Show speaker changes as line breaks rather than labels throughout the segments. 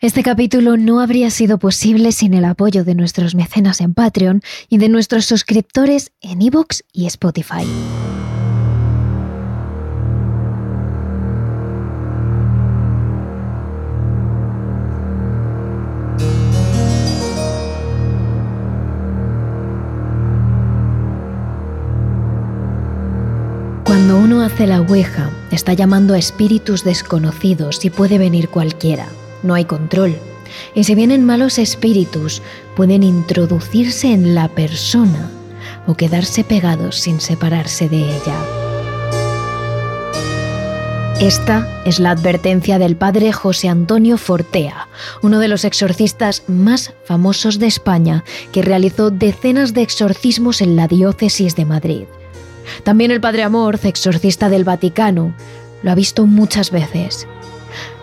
Este capítulo no habría sido posible sin el apoyo de nuestros mecenas en Patreon y de nuestros suscriptores en iVoox y Spotify. Cuando uno hace la ouija, está llamando a espíritus desconocidos y puede venir cualquiera no hay control. Y si vienen malos espíritus, pueden introducirse en la persona o quedarse pegados sin separarse de ella. Esta es la advertencia del padre José Antonio Fortea, uno de los exorcistas más famosos de España, que realizó decenas de exorcismos en la diócesis de Madrid. También el padre Amorz, exorcista del Vaticano, lo ha visto muchas veces.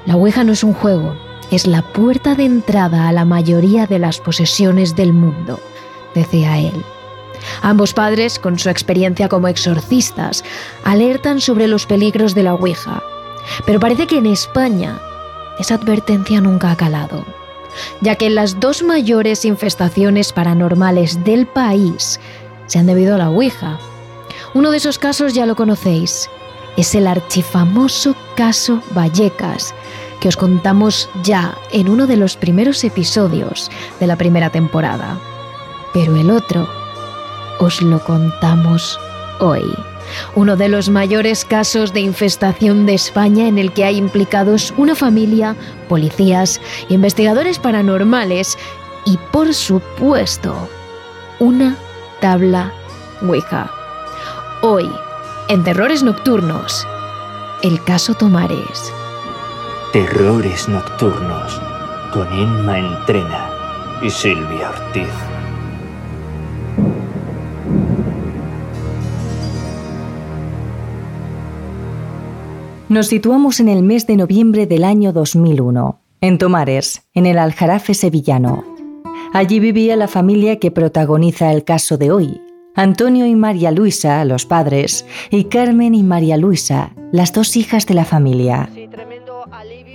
La Ouija no es un juego, es la puerta de entrada a la mayoría de las posesiones del mundo, decía él. Ambos padres, con su experiencia como exorcistas, alertan sobre los peligros de la Ouija. Pero parece que en España esa advertencia nunca ha calado, ya que las dos mayores infestaciones paranormales del país se han debido a la Ouija. Uno de esos casos ya lo conocéis, es el archifamoso caso Vallecas, que os contamos ya en uno de los primeros episodios de la primera temporada. Pero el otro os lo contamos hoy. Uno de los mayores casos de infestación de España en el que hay implicados una familia, policías, investigadores paranormales y, por supuesto, una tabla Ouija. Hoy, en Terrores Nocturnos, el caso Tomares.
Terrores Nocturnos con Emma Entrena y Silvia Ortiz.
Nos situamos en el mes de noviembre del año 2001, en Tomares, en el Aljarafe sevillano. Allí vivía la familia que protagoniza el caso de hoy, Antonio y María Luisa, los padres, y Carmen y María Luisa, las dos hijas de la familia.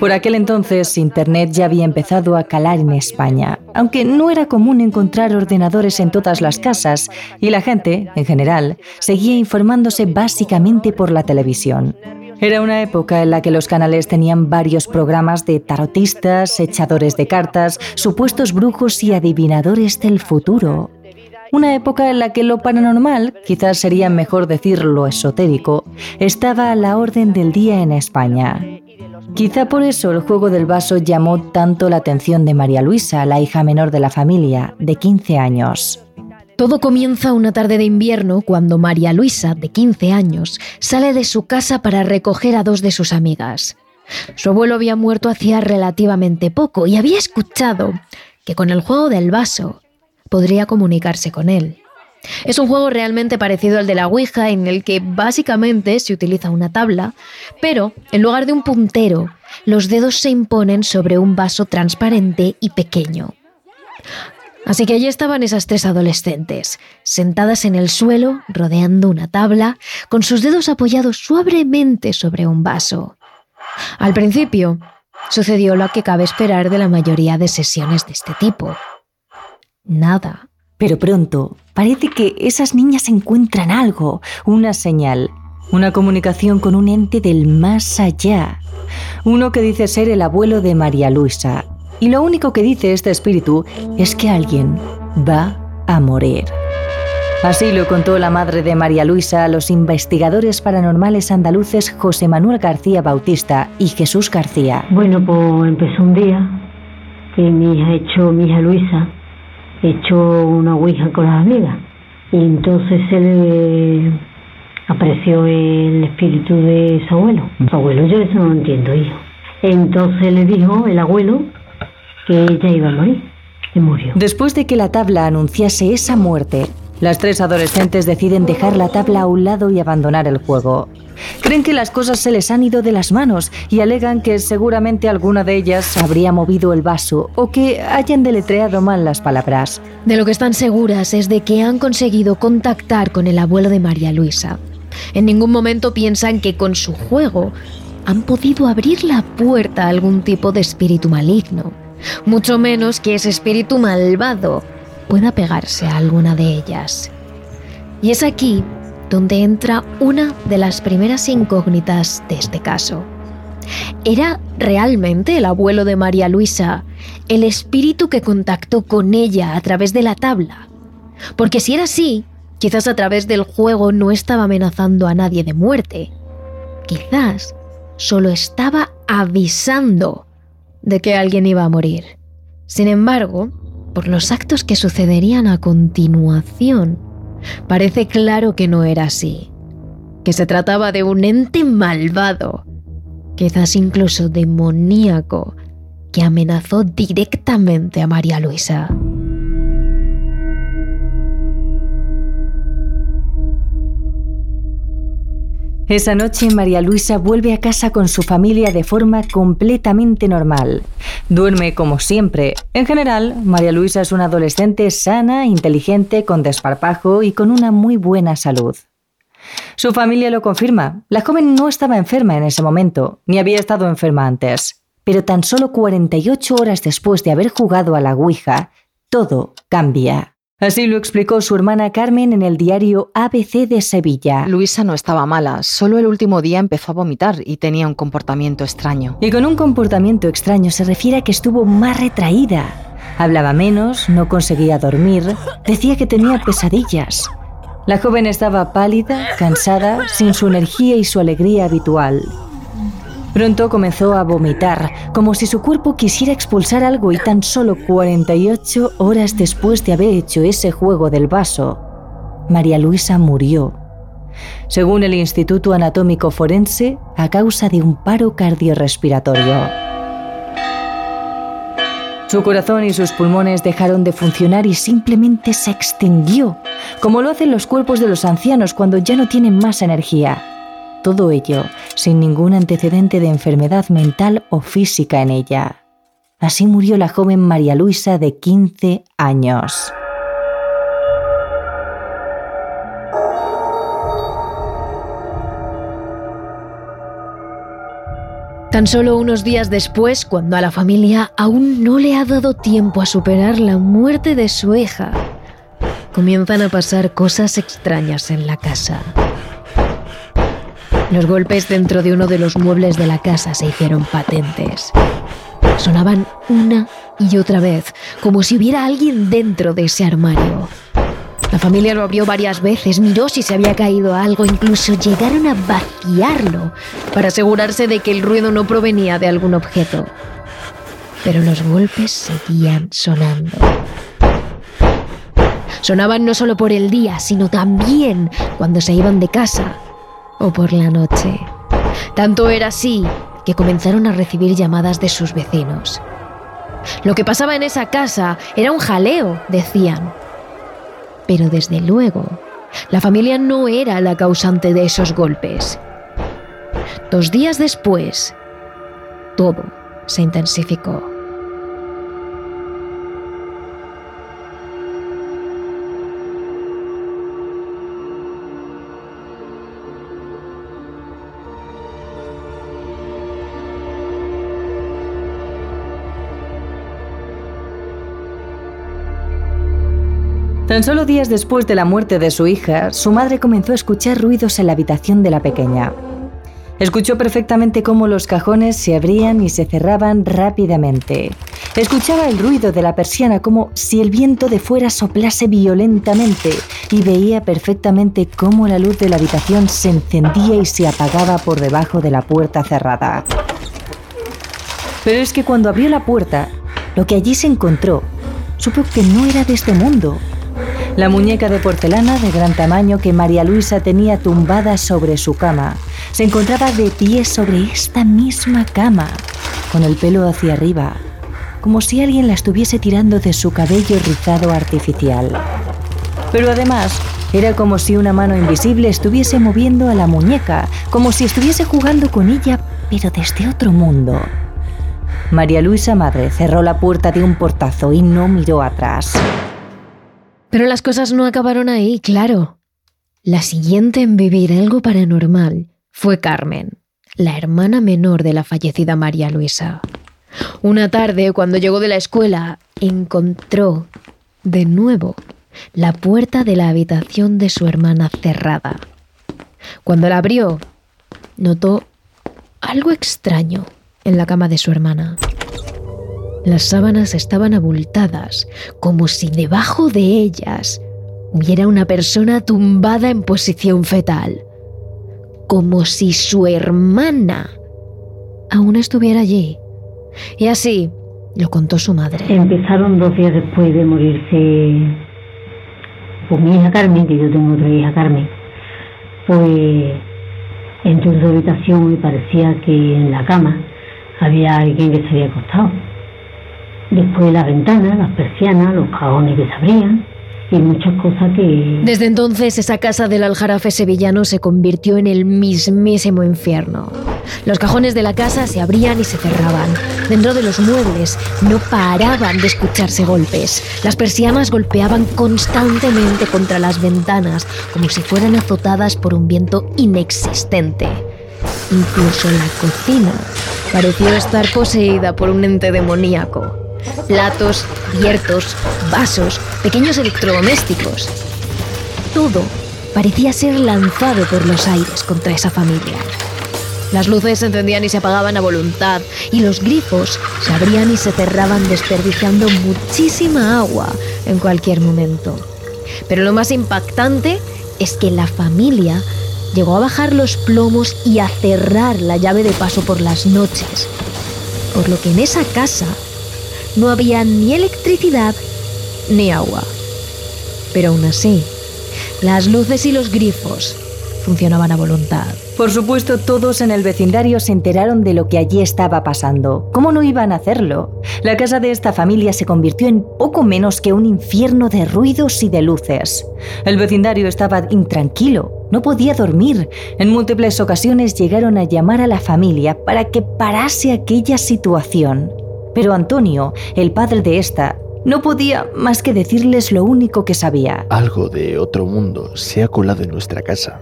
Por aquel entonces, Internet ya había empezado a calar en España, aunque no era común encontrar ordenadores en todas las casas y la gente, en general, seguía informándose básicamente por la televisión. Era una época en la que los canales tenían varios programas de tarotistas, echadores de cartas, supuestos brujos y adivinadores del futuro. Una época en la que lo paranormal, quizás sería mejor decir lo esotérico, estaba a la orden del día en España. Quizá por eso el juego del vaso llamó tanto la atención de María Luisa, la hija menor de la familia, de 15 años.
Todo comienza una tarde de invierno cuando María Luisa, de 15 años, sale de su casa para recoger a dos de sus amigas. Su abuelo había muerto hacía relativamente poco y había escuchado que con el juego del vaso podría comunicarse con él. Es un juego realmente parecido al de la Ouija en el que básicamente se utiliza una tabla, pero en lugar de un puntero, los dedos se imponen sobre un vaso transparente y pequeño. Así que allí estaban esas tres adolescentes, sentadas en el suelo, rodeando una tabla, con sus dedos apoyados suavemente sobre un vaso. Al principio, sucedió lo que cabe esperar de la mayoría de sesiones de este tipo. Nada.
Pero pronto parece que esas niñas encuentran algo, una señal, una comunicación con un ente del más allá. Uno que dice ser el abuelo de María Luisa. Y lo único que dice este espíritu es que alguien va a morir. Así lo contó la madre de María Luisa a los investigadores paranormales andaluces José Manuel García Bautista y Jesús García.
Bueno, pues empezó un día que mi hija hecho, mi hija Luisa, echó una ouija con las amigas y entonces se le apareció el espíritu de su abuelo. Su abuelo, yo eso no lo entiendo, hijo. Entonces le dijo el abuelo que ella iba a morir. Y murió.
Después de que la tabla anunciase esa muerte, las tres adolescentes deciden dejar la tabla a un lado y abandonar el juego. Creen que las cosas se les han ido de las manos y alegan que seguramente alguna de ellas habría movido el vaso o que hayan deletreado mal las palabras.
De lo que están seguras es de que han conseguido contactar con el abuelo de María Luisa. En ningún momento piensan que con su juego han podido abrir la puerta a algún tipo de espíritu maligno. mucho menos que ese espíritu malvado pueda pegarse a alguna de ellas. Y es aquí donde entra una de las primeras incógnitas de este caso. ¿Era realmente el abuelo de María Luisa el espíritu que contactó con ella a través de la tabla? Porque si era así, quizás a través del juego no estaba amenazando a nadie de muerte. Quizás solo estaba avisando de que alguien iba a morir. Sin embargo, por los actos que sucederían a continuación, parece claro que no era así, que se trataba de un ente malvado, quizás incluso demoníaco, que amenazó directamente a María Luisa.
Esa noche María Luisa vuelve a casa con su familia de forma completamente normal. Duerme como siempre. En general, María Luisa es una adolescente sana, inteligente, con desparpajo y con una muy buena salud. Su familia lo confirma. La joven no estaba enferma en ese momento, ni había estado enferma antes. Pero tan solo 48 horas después de haber jugado a la Ouija, todo cambia. Así lo explicó su hermana Carmen en el diario ABC de Sevilla.
Luisa no estaba mala, solo el último día empezó a vomitar y tenía un comportamiento extraño.
Y con un comportamiento extraño se refiere a que estuvo más retraída. Hablaba menos, no conseguía dormir, decía que tenía pesadillas. La joven estaba pálida, cansada, sin su energía y su alegría habitual. Pronto comenzó a vomitar, como si su cuerpo quisiera expulsar algo y tan solo 48 horas después de haber hecho ese juego del vaso, María Luisa murió. Según el Instituto Anatómico Forense, a causa de un paro cardiorrespiratorio. Su corazón y sus pulmones dejaron de funcionar y simplemente se extinguió, como lo hacen los cuerpos de los ancianos cuando ya no tienen más energía. Todo ello sin ningún antecedente de enfermedad mental o física en ella. Así murió la joven María Luisa de 15 años.
Tan solo unos días después, cuando a la familia aún no le ha dado tiempo a superar la muerte de su hija, comienzan a pasar cosas extrañas en la casa. Los golpes dentro de uno de los muebles de la casa se hicieron patentes. Sonaban una y otra vez, como si hubiera alguien dentro de ese armario. La familia lo abrió varias veces, miró si se había caído algo, incluso llegaron a vaciarlo para asegurarse de que el ruido no provenía de algún objeto. Pero los golpes seguían sonando. Sonaban no solo por el día, sino también cuando se iban de casa o por la noche. Tanto era así que comenzaron a recibir llamadas de sus vecinos. Lo que pasaba en esa casa era un jaleo, decían. Pero desde luego, la familia no era la causante de esos golpes. Dos días después, todo se intensificó.
Tan solo días después de la muerte de su hija, su madre comenzó a escuchar ruidos en la habitación de la pequeña. Escuchó perfectamente cómo los cajones se abrían y se cerraban rápidamente. Escuchaba el ruido de la persiana como si el viento de fuera soplase violentamente y veía perfectamente cómo la luz de la habitación se encendía y se apagaba por debajo de la puerta cerrada. Pero es que cuando abrió la puerta, lo que allí se encontró, supo que no era de este mundo, la muñeca de porcelana de gran tamaño que María Luisa tenía tumbada sobre su cama se encontraba de pie sobre esta misma cama, con el pelo hacia arriba, como si alguien la estuviese tirando de su cabello rizado artificial. Pero además, era como si una mano invisible estuviese moviendo a la muñeca, como si estuviese jugando con ella, pero desde otro mundo. María Luisa Madre cerró la puerta de un portazo y no miró atrás.
Pero las cosas no acabaron ahí, claro. La siguiente en vivir algo paranormal fue Carmen, la hermana menor de la fallecida María Luisa. Una tarde, cuando llegó de la escuela, encontró de nuevo la puerta de la habitación de su hermana cerrada. Cuando la abrió, notó algo extraño en la cama de su hermana. Las sábanas estaban abultadas, como si debajo de ellas hubiera una persona tumbada en posición fetal, como si su hermana aún estuviera allí. Y así lo contó su madre.
Empezaron dos días después de morirse pues, mi hija Carmen, que yo tengo otra hija Carmen, pues entró en su habitación y parecía que en la cama había alguien que se había acostado. Después la ventana, las persianas, los cajones que se abrían y muchas cosas que...
Desde entonces esa casa del aljarafe sevillano se convirtió en el mismísimo infierno. Los cajones de la casa se abrían y se cerraban. Dentro de los muebles no paraban de escucharse golpes. Las persianas golpeaban constantemente contra las ventanas como si fueran azotadas por un viento inexistente. Incluso la cocina pareció estar poseída por un ente demoníaco. Platos, abiertos, vasos, pequeños electrodomésticos. Todo parecía ser lanzado por los aires contra esa familia. Las luces se encendían y se apagaban a voluntad, y los grifos se abrían y se cerraban desperdiciando muchísima agua en cualquier momento. Pero lo más impactante es que la familia llegó a bajar los plomos y a cerrar la llave de paso por las noches, por lo que en esa casa no había ni electricidad ni agua. Pero aún así, las luces y los grifos funcionaban a voluntad.
Por supuesto, todos en el vecindario se enteraron de lo que allí estaba pasando. ¿Cómo no iban a hacerlo? La casa de esta familia se convirtió en poco menos que un infierno de ruidos y de luces. El vecindario estaba intranquilo, no podía dormir. En múltiples ocasiones llegaron a llamar a la familia para que parase aquella situación. Pero Antonio, el padre de esta, no podía más que decirles lo único que sabía.
Algo de otro mundo se ha colado en nuestra casa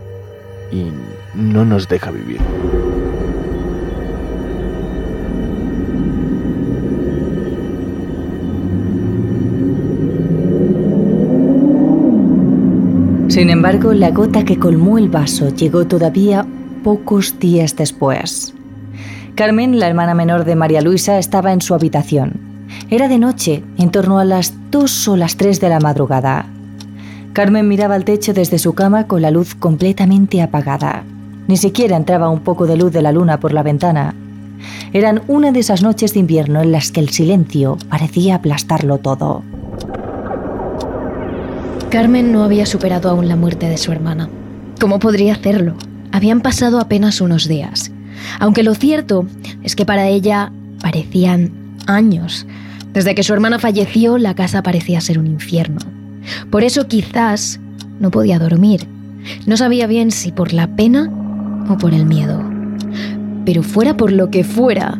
y no nos deja vivir.
Sin embargo, la gota que colmó el vaso llegó todavía pocos días después. Carmen, la hermana menor de María Luisa, estaba en su habitación. Era de noche, en torno a las dos o las tres de la madrugada. Carmen miraba al techo desde su cama con la luz completamente apagada. Ni siquiera entraba un poco de luz de la luna por la ventana. Eran una de esas noches de invierno en las que el silencio parecía aplastarlo todo.
Carmen no había superado aún la muerte de su hermana. ¿Cómo podría hacerlo? Habían pasado apenas unos días. Aunque lo cierto es que para ella parecían años. Desde que su hermana falleció, la casa parecía ser un infierno. Por eso quizás no podía dormir. No sabía bien si por la pena o por el miedo. Pero fuera por lo que fuera,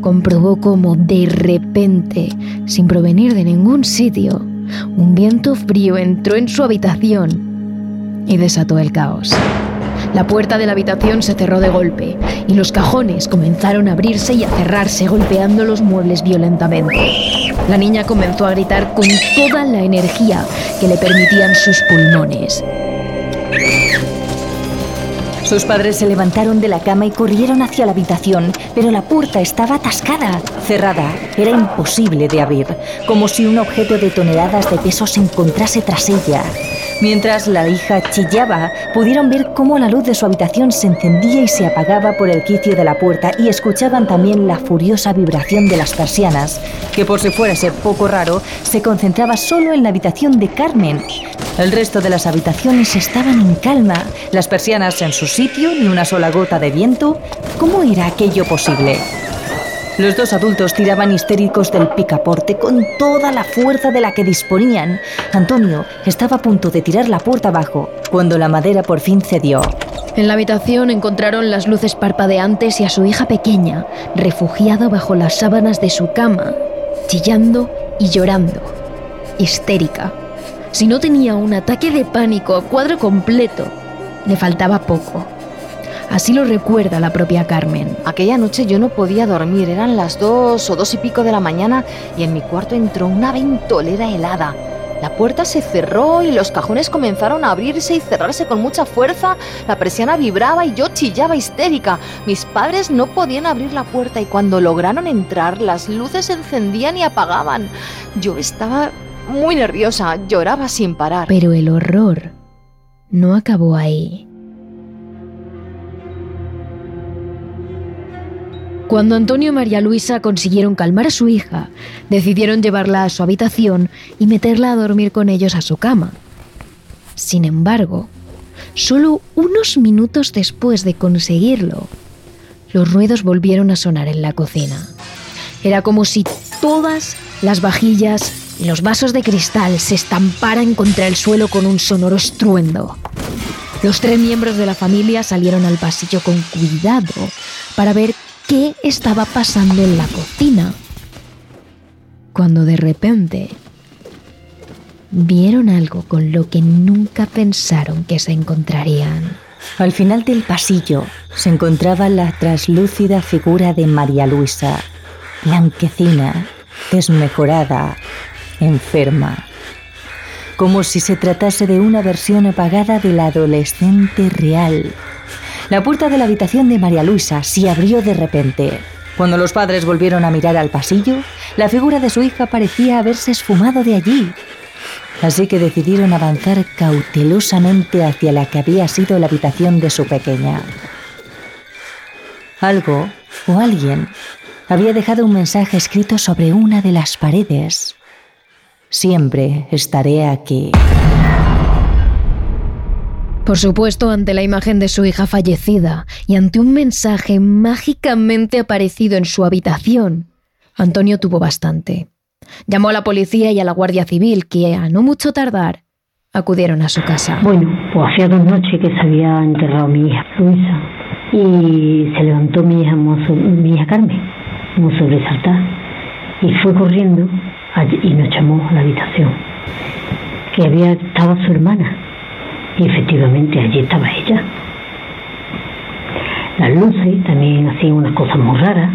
comprobó cómo de repente, sin provenir de ningún sitio, un viento frío entró en su habitación y desató el caos. La puerta de la habitación se cerró de golpe y los cajones comenzaron a abrirse y a cerrarse golpeando los muebles violentamente. La niña comenzó a gritar con toda la energía que le permitían sus pulmones.
Sus padres se levantaron de la cama y corrieron hacia la habitación, pero la puerta estaba atascada, cerrada. Era imposible de abrir, como si un objeto de toneladas de peso se encontrase tras ella. Mientras la hija chillaba, pudieron ver cómo la luz de su habitación se encendía y se apagaba por el quicio de la puerta y escuchaban también la furiosa vibración de las persianas, que por si fuese poco raro, se concentraba solo en la habitación de Carmen. El resto de las habitaciones estaban en calma, las persianas en su sitio, ni una sola gota de viento. ¿Cómo era aquello posible? Los dos adultos tiraban histéricos del picaporte con toda la fuerza de la que disponían. Antonio estaba a punto de tirar la puerta abajo cuando la madera por fin cedió.
En la habitación encontraron las luces parpadeantes y a su hija pequeña, refugiada bajo las sábanas de su cama, chillando y llorando, histérica. Si no tenía un ataque de pánico a cuadro completo, le faltaba poco. Así lo recuerda la propia Carmen.
Aquella noche yo no podía dormir, eran las dos o dos y pico de la mañana y en mi cuarto entró una ventolera helada. La puerta se cerró y los cajones comenzaron a abrirse y cerrarse con mucha fuerza. La persiana vibraba y yo chillaba histérica. Mis padres no podían abrir la puerta y cuando lograron entrar las luces se encendían y apagaban. Yo estaba muy nerviosa, lloraba sin parar.
Pero el horror no acabó ahí. Cuando Antonio y María Luisa consiguieron calmar a su hija, decidieron llevarla a su habitación y meterla a dormir con ellos a su cama. Sin embargo, solo unos minutos después de conseguirlo, los ruidos volvieron a sonar en la cocina. Era como si todas las vajillas y los vasos de cristal se estamparan contra el suelo con un sonoro estruendo. Los tres miembros de la familia salieron al pasillo con cuidado para ver qué estaba pasando en la cocina. Cuando de repente vieron algo con lo que nunca pensaron que se encontrarían.
Al final del pasillo se encontraba la traslúcida figura de María Luisa, blanquecina, desmejorada, enferma, como si se tratase de una versión apagada de la adolescente real la puerta de la habitación de María Luisa se abrió de repente. Cuando los padres volvieron a mirar al pasillo, la figura de su hija parecía haberse esfumado de allí. Así que decidieron avanzar cautelosamente hacia la que había sido la habitación de su pequeña. Algo o alguien había dejado un mensaje escrito sobre una de las paredes. Siempre estaré aquí.
Por supuesto, ante la imagen de su hija fallecida y ante un mensaje mágicamente aparecido en su habitación, Antonio tuvo bastante. Llamó a la policía y a la Guardia Civil, que a no mucho tardar acudieron a su casa.
Bueno, pues hacía dos noches que se había enterrado mi hija Luisa y se levantó mi hija, mi hija Carmen, muy sobresaltada, y fue corriendo y nos llamó a la habitación, que había estaba su hermana y efectivamente allí estaba ella. Las luces también hacían unas cosas muy raras.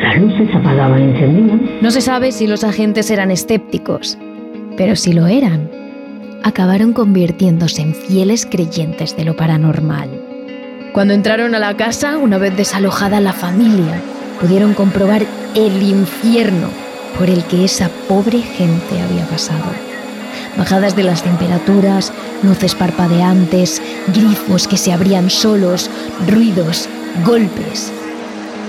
Las luces se apagaban y encendían.
No se sabe si los agentes eran escépticos, pero si lo eran, acabaron convirtiéndose en fieles creyentes de lo paranormal. Cuando entraron a la casa, una vez desalojada la familia, pudieron comprobar el infierno por el que esa pobre gente había pasado bajadas de las temperaturas, luces parpadeantes, grifos que se abrían solos, ruidos, golpes.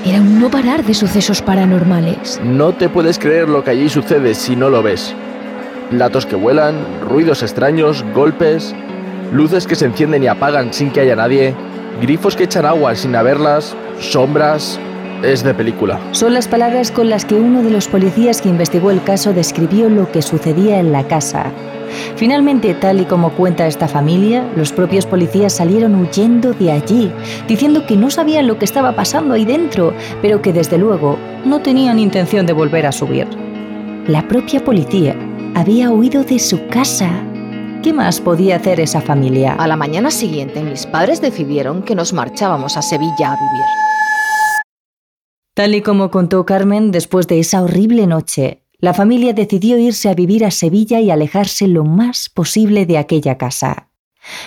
Era un no parar de sucesos paranormales.
No te puedes creer lo que allí sucede si no lo ves. Platos que vuelan, ruidos extraños, golpes, luces que se encienden y apagan sin que haya nadie, grifos que echan agua sin haberlas, sombras, es de película.
Son las palabras con las que uno de los policías que investigó el caso describió lo que sucedía en la casa. Finalmente, tal y como cuenta esta familia, los propios policías salieron huyendo de allí, diciendo que no sabían lo que estaba pasando ahí dentro, pero que desde luego no tenían intención de volver a subir. La propia policía había huido de su casa. ¿Qué más podía hacer esa familia?
A la mañana siguiente, mis padres decidieron que nos marchábamos a Sevilla a vivir.
Tal y como contó Carmen, después de esa horrible noche, la familia decidió irse a vivir a Sevilla y alejarse lo más posible de aquella casa.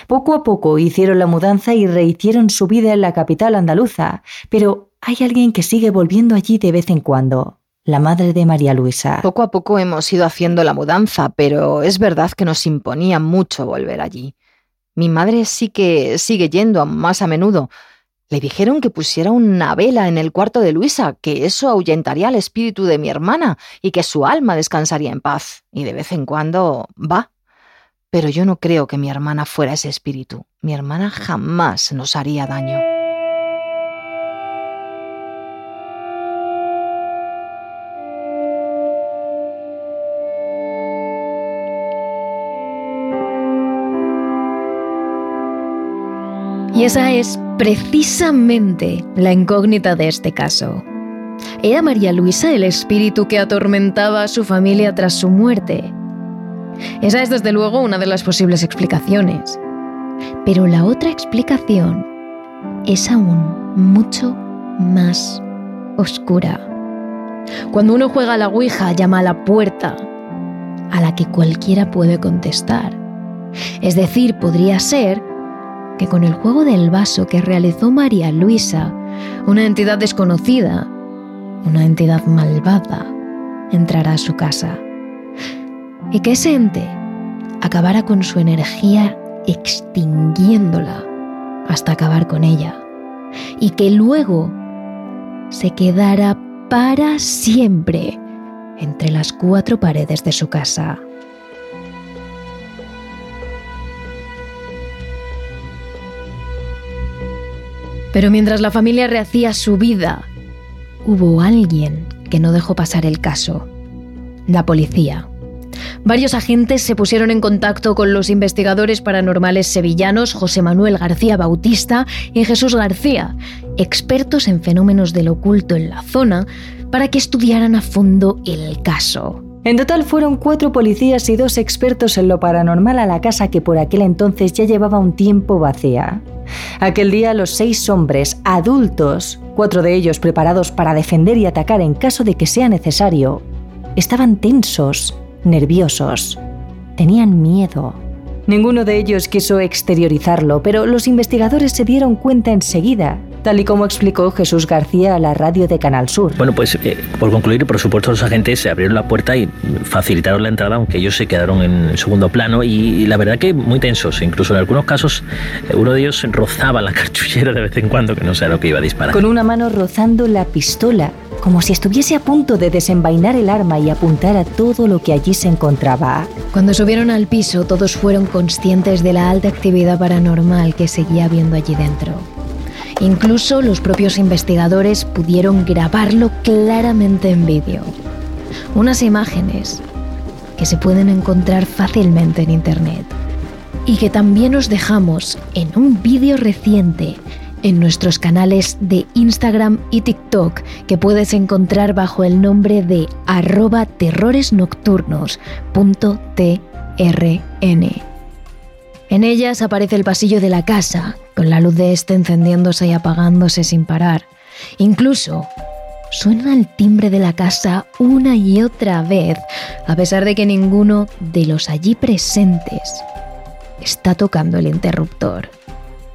Poco a poco hicieron la mudanza y rehicieron su vida en la capital andaluza, pero hay alguien que sigue volviendo allí de vez en cuando, la madre de María Luisa.
Poco a poco hemos ido haciendo la mudanza, pero es verdad que nos imponía mucho volver allí. Mi madre sí que sigue yendo más a menudo, le dijeron que pusiera una vela en el cuarto de Luisa, que eso ahuyentaría al espíritu de mi hermana y que su alma descansaría en paz. Y de vez en cuando va. Pero yo no creo que mi hermana fuera ese espíritu. Mi hermana jamás nos haría daño.
Y esa es precisamente la incógnita de este caso. ¿Era María Luisa el espíritu que atormentaba a su familia tras su muerte? Esa es desde luego una de las posibles explicaciones. Pero la otra explicación es aún mucho más oscura. Cuando uno juega a la Ouija, llama a la puerta a la que cualquiera puede contestar. Es decir, podría ser que con el juego del vaso que realizó María Luisa, una entidad desconocida, una entidad malvada, entrará a su casa. Y que ese ente acabara con su energía extinguiéndola hasta acabar con ella. Y que luego se quedara para siempre entre las cuatro paredes de su casa. Pero mientras la familia rehacía su vida, hubo alguien que no dejó pasar el caso. La policía. Varios agentes se pusieron en contacto con los investigadores paranormales sevillanos José Manuel García Bautista y Jesús García, expertos en fenómenos del oculto en la zona, para que estudiaran a fondo el caso.
En total fueron cuatro policías y dos expertos en lo paranormal a la casa que por aquel entonces ya llevaba un tiempo vacía. Aquel día los seis hombres adultos, cuatro de ellos preparados para defender y atacar en caso de que sea necesario, estaban tensos, nerviosos, tenían miedo. Ninguno de ellos quiso exteriorizarlo, pero los investigadores se dieron cuenta enseguida tal y como explicó Jesús García a la radio de Canal Sur.
Bueno, pues eh, por concluir, por supuesto los agentes se abrieron la puerta y facilitaron la entrada, aunque ellos se quedaron en segundo plano y, la verdad que muy tensos, incluso en algunos casos eh, uno de ellos rozaba la cartuchera de vez en cuando, que no sé lo que iba a disparar.
Con una mano rozando la pistola, como si estuviese a punto de desenvainar el arma y apuntar a todo lo que allí se encontraba.
Cuando subieron al piso, todos fueron conscientes de la alta actividad paranormal que seguía habiendo allí dentro. Incluso los propios investigadores pudieron grabarlo claramente en vídeo. Unas imágenes que se pueden encontrar fácilmente en Internet y que también os dejamos en un vídeo reciente en nuestros canales de Instagram y TikTok que puedes encontrar bajo el nombre de arroba terroresnocturnos.trn. En ellas aparece el pasillo de la casa, con la luz de este encendiéndose y apagándose sin parar. Incluso suena el timbre de la casa una y otra vez, a pesar de que ninguno de los allí presentes está tocando el interruptor.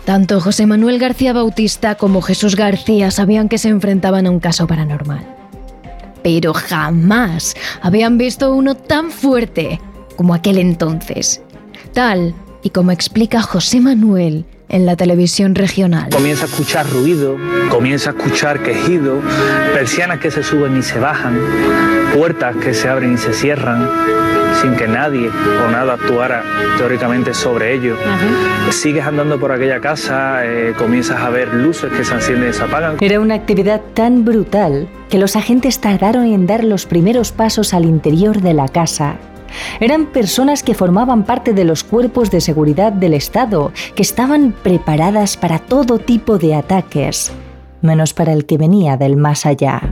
Tanto José Manuel García Bautista como Jesús García sabían que se enfrentaban a un caso paranormal. Pero jamás habían visto uno tan fuerte como aquel entonces. Tal y como explica José Manuel en la televisión regional.
Comienza a escuchar ruido, comienza a escuchar quejido, persianas que se suben y se bajan, puertas que se abren y se cierran sin que nadie o nada actuara teóricamente sobre ello. Sigues andando por aquella casa, eh, comienzas a ver luces que se encienden y se apagan.
Era una actividad tan brutal que los agentes tardaron en dar los primeros pasos al interior de la casa eran personas que formaban parte de los cuerpos de seguridad del Estado, que estaban preparadas para todo tipo de ataques, menos para el que venía del más allá.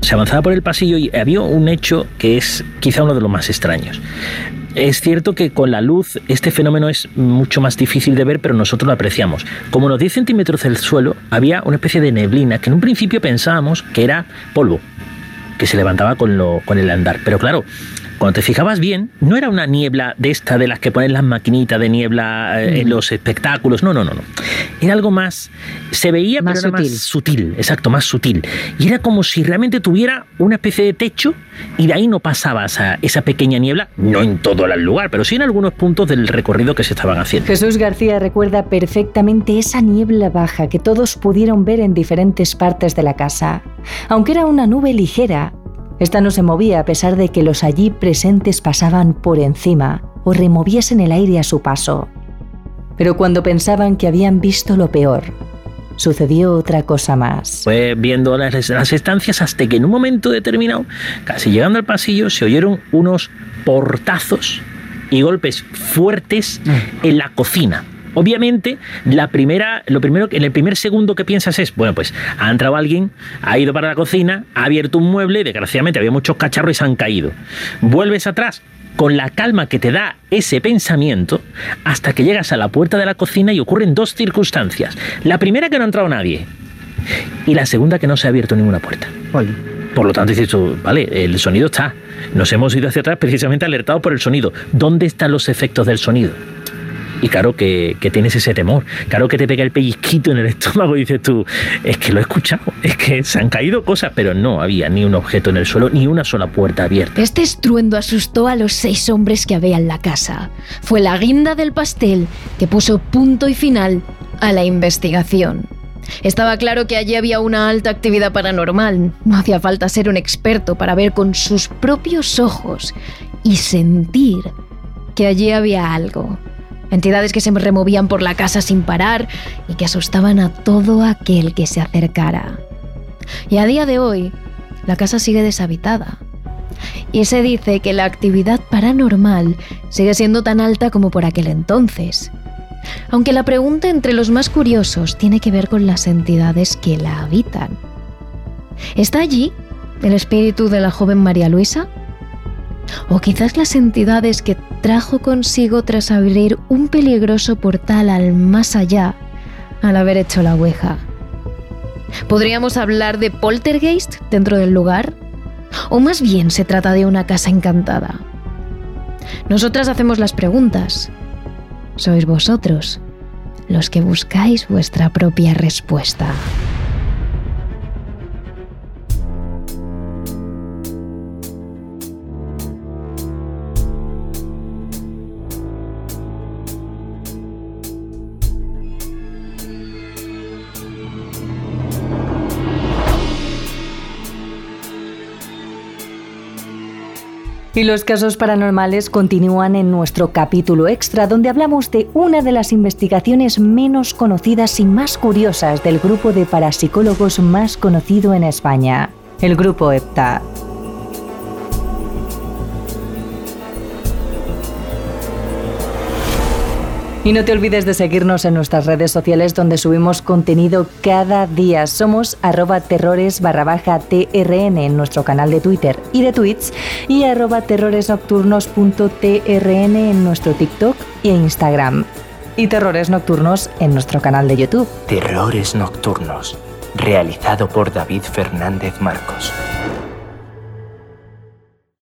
Se avanzaba por el pasillo y había un hecho que es quizá uno de los más extraños. Es cierto que con la luz este fenómeno es mucho más difícil de ver, pero nosotros lo apreciamos. Como unos 10 centímetros del suelo había una especie de neblina que en un principio pensábamos que era polvo que se levantaba con, lo, con el andar. Pero claro, cuando te fijabas bien, no era una niebla de esta de las que ponen las maquinitas de niebla eh, en mm. los espectáculos. No, no, no, no. Era algo más. Se veía, más pero era sutil. más sutil. Exacto, más sutil. Y era como si realmente tuviera una especie de techo y de ahí no pasaba esa, esa pequeña niebla, no en todo el lugar, pero sí en algunos puntos del recorrido que se estaban haciendo.
Jesús García recuerda perfectamente esa niebla baja que todos pudieron ver en diferentes partes de la casa. Aunque era una nube ligera, esta no se movía a pesar de que los allí presentes pasaban por encima o removiesen el aire a su paso. Pero cuando pensaban que habían visto lo peor, sucedió otra cosa más.
Fue viendo las, las, estancias hasta que en un momento determinado, casi llegando al pasillo, se oyeron unos portazos y golpes fuertes mm. en la cocina Obviamente, la primera, lo primero, en el primer segundo que piensas es, bueno, pues ha entrado alguien, ha ido para la cocina, ha abierto un mueble, desgraciadamente había muchos cacharros y se han caído. Vuelves atrás con la calma que te da ese pensamiento hasta que llegas a la puerta de la cocina y ocurren dos circunstancias. La primera que no ha entrado nadie y la segunda que no se ha abierto ninguna puerta. Por lo tanto, dices tú, vale, el sonido está. Nos hemos ido hacia atrás precisamente alertados por el sonido. ¿Dónde están los efectos del sonido? Y claro que, tienes ese temor, claro que te pega el pellizquito en el estómago y dices tú, es que lo he escuchado, es que se han caído cosas, pero no había ni un objeto en el suelo, ni una sola puerta abierta.
Este estruendo asustó a los seis hombres que había en la casa. Fue la guinda del pastel que puso punto y final a la investigación. Estaba claro que allí había una alta actividad paranormal. No hacía falta ser un experto para ver con sus propios ojos y sentir que allí había algo. Entidades que se removían por la casa sin parar y que asustaban a todo aquel que se acercara. Y a día de hoy, la casa sigue deshabitada. Y se dice que la actividad paranormal sigue siendo tan alta como por aquel entonces. Aunque la pregunta entre los más curiosos tiene que ver con las entidades que la habitan. ¿Está allí el espíritu de la joven María Luisa? ¿O quizás las entidades que trajo consigo tras abrir un peligroso portal al más allá al haber hecho la ouija? ¿Podríamos hablar de poltergeist dentro del lugar? ¿O más bien se trata de una casa encantada? Nosotras hacemos las preguntas sois vosotros los que buscáis vuestra propia respuesta.
Y los casos paranormales continúan en nuestro capítulo extra donde hablamos de una de las investigaciones menos conocidas y más curiosas del grupo de parapsicólogos más conocido en España, el grupo EPTA. Y no te olvides de seguirnos en nuestras redes sociales donde subimos contenido cada día. Somos arroba terrores barra baja TRN en nuestro canal de Twitter y de Twitch y arroba terroresnocturnos.trn en nuestro TikTok e Instagram. Y Terrores Nocturnos en nuestro canal de YouTube.
Terrores Nocturnos, realizado por David Fernández Marcos.